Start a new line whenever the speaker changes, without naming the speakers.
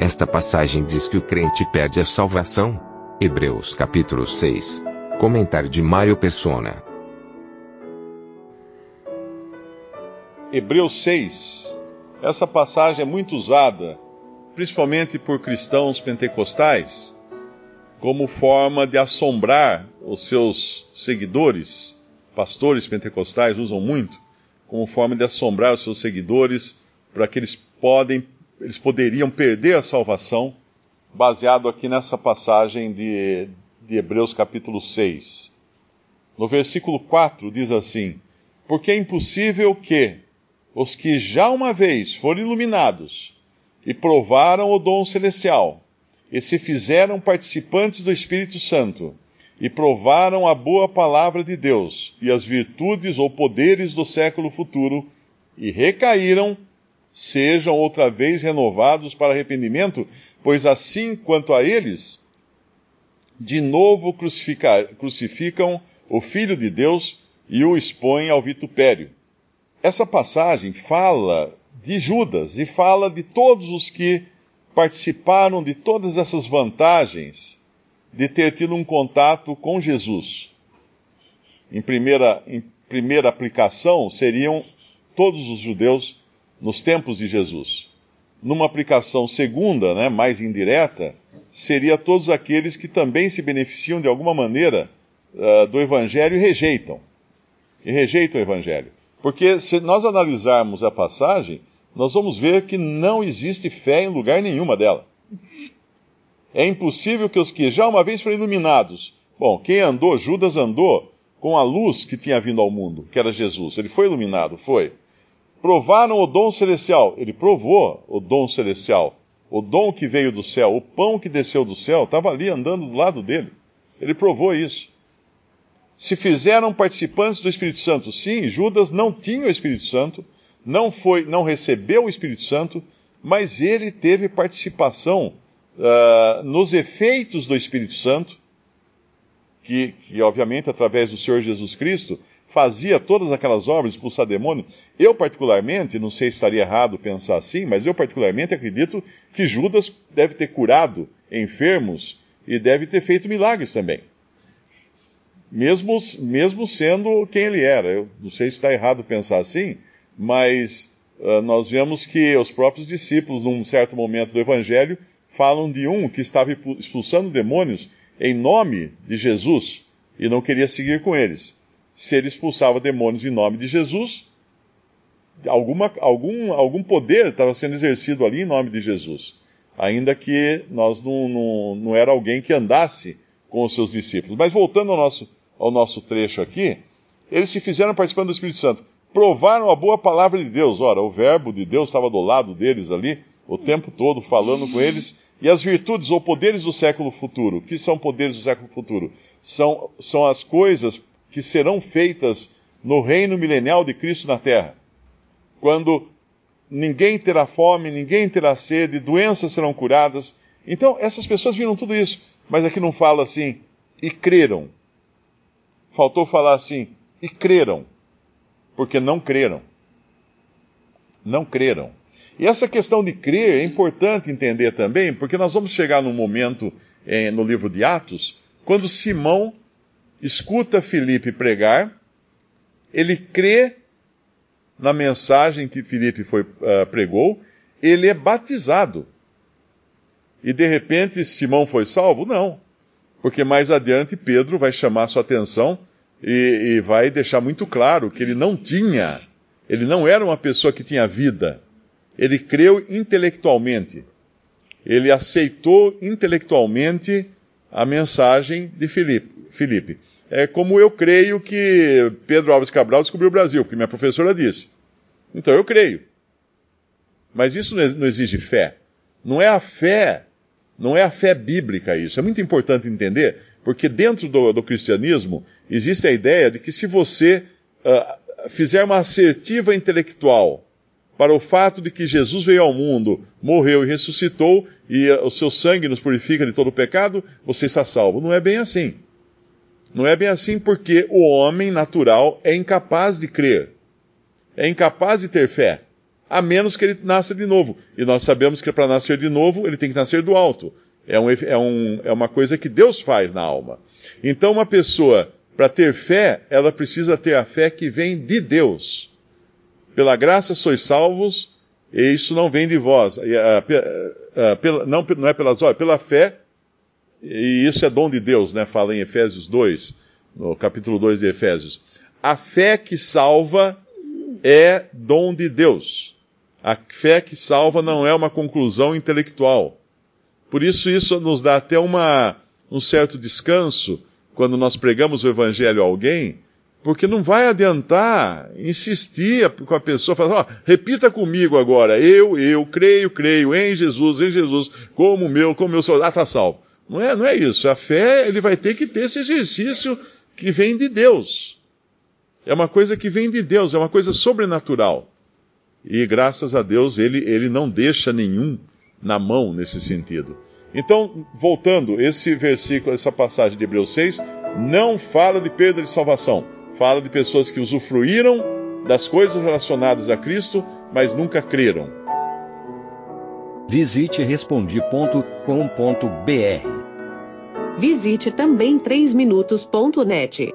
Esta passagem diz que o crente perde a salvação. Hebreus capítulo 6. Comentário de Mário Persona.
Hebreus 6. Essa passagem é muito usada, principalmente por cristãos pentecostais, como forma de assombrar os seus seguidores. Pastores pentecostais usam muito como forma de assombrar os seus seguidores para que eles podem eles poderiam perder a salvação baseado aqui nessa passagem de, de Hebreus capítulo 6. No versículo 4 diz assim: Porque é impossível que os que já uma vez foram iluminados e provaram o dom celestial, e se fizeram participantes do Espírito Santo, e provaram a boa palavra de Deus e as virtudes ou poderes do século futuro, e recaíram sejam outra vez renovados para arrependimento, pois assim quanto a eles, de novo crucificam o Filho de Deus e o expõem ao vitupério. Essa passagem fala de Judas e fala de todos os que participaram de todas essas vantagens de ter tido um contato com Jesus. Em primeira, em primeira aplicação, seriam todos os judeus nos tempos de Jesus. Numa aplicação segunda, né, mais indireta, seria todos aqueles que também se beneficiam de alguma maneira uh, do Evangelho e rejeitam. E rejeitam o Evangelho. Porque se nós analisarmos a passagem, nós vamos ver que não existe fé em lugar nenhuma dela. É impossível que os que já uma vez foram iluminados. Bom, quem andou, Judas andou com a luz que tinha vindo ao mundo, que era Jesus. Ele foi iluminado, foi. Provaram o dom celestial. Ele provou o dom celestial. O dom que veio do céu, o pão que desceu do céu, estava ali andando do lado dele. Ele provou isso. Se fizeram participantes do Espírito Santo, sim, Judas não tinha o Espírito Santo, não foi, não recebeu o Espírito Santo, mas ele teve participação uh, nos efeitos do Espírito Santo que, que, obviamente, através do Senhor Jesus Cristo, fazia todas aquelas obras, expulsar demônio. Eu, particularmente, não sei se estaria errado pensar assim, mas eu, particularmente, acredito que Judas deve ter curado enfermos e deve ter feito milagres também. Mesmo, mesmo sendo quem ele era. Eu não sei se está errado pensar assim, mas uh, nós vemos que os próprios discípulos, num certo momento do Evangelho, falam de um que estava expulsando demônios em nome de Jesus e não queria seguir com eles. Se ele expulsava demônios em nome de Jesus, alguma, algum, algum poder estava sendo exercido ali em nome de Jesus. Ainda que nós não, não, não era alguém que andasse com os seus discípulos. Mas voltando ao nosso, ao nosso trecho aqui, eles se fizeram participando do Espírito Santo. Provaram a boa palavra de Deus. Ora, o verbo de Deus estava do lado deles ali, o tempo todo falando com eles e as virtudes ou poderes do século futuro. Que são poderes do século futuro? São, são as coisas que serão feitas no reino milenial de Cristo na terra. Quando ninguém terá fome, ninguém terá sede, doenças serão curadas. Então, essas pessoas viram tudo isso. Mas aqui não fala assim, e creram. Faltou falar assim, e creram. Porque não creram. Não creram. E essa questão de crer é importante entender também, porque nós vamos chegar num momento eh, no livro de Atos, quando Simão escuta Filipe pregar, ele crê na mensagem que Filipe foi, uh, pregou, ele é batizado. E de repente Simão foi salvo? Não. Porque mais adiante Pedro vai chamar sua atenção e, e vai deixar muito claro que ele não tinha, ele não era uma pessoa que tinha vida ele creu intelectualmente. Ele aceitou intelectualmente a mensagem de Filipe. É como eu creio que Pedro Alves Cabral descobriu o Brasil, porque minha professora disse. Então eu creio. Mas isso não exige fé. Não é a fé, não é a fé bíblica isso. É muito importante entender, porque dentro do, do cristianismo existe a ideia de que se você uh, fizer uma assertiva intelectual para o fato de que Jesus veio ao mundo, morreu e ressuscitou, e uh, o seu sangue nos purifica de todo pecado, você está salvo. Não é bem assim. Não é bem assim porque o homem natural é incapaz de crer, é incapaz de ter fé a menos que ele nasça de novo. E nós sabemos que para nascer de novo, ele tem que nascer do alto. É, um, é, um, é uma coisa que Deus faz na alma. Então, uma pessoa, para ter fé, ela precisa ter a fé que vem de Deus. Pela graça sois salvos, e isso não vem de vós. Ah, ah, não, não é pelas obras, pela fé, e isso é dom de Deus, né? Fala em Efésios 2, no capítulo 2 de Efésios. A fé que salva é dom de Deus. A fé que salva não é uma conclusão intelectual. Por isso, isso nos dá até uma, um certo descanso quando nós pregamos o evangelho a alguém, porque não vai adiantar insistir com a pessoa, falar, oh, repita comigo agora, eu, eu, creio, creio em Jesus, em Jesus, como meu, como meu soldado, ah, está salvo. Não é, não é isso. A fé, ele vai ter que ter esse exercício que vem de Deus. É uma coisa que vem de Deus, é uma coisa sobrenatural. E graças a Deus ele, ele não deixa nenhum na mão nesse sentido. Então, voltando, esse versículo, essa passagem de Hebreus 6, não fala de perda de salvação. Fala de pessoas que usufruíram das coisas relacionadas a Cristo, mas nunca creram.
Visite respondi.com.br.
Visite também 3minutos.net.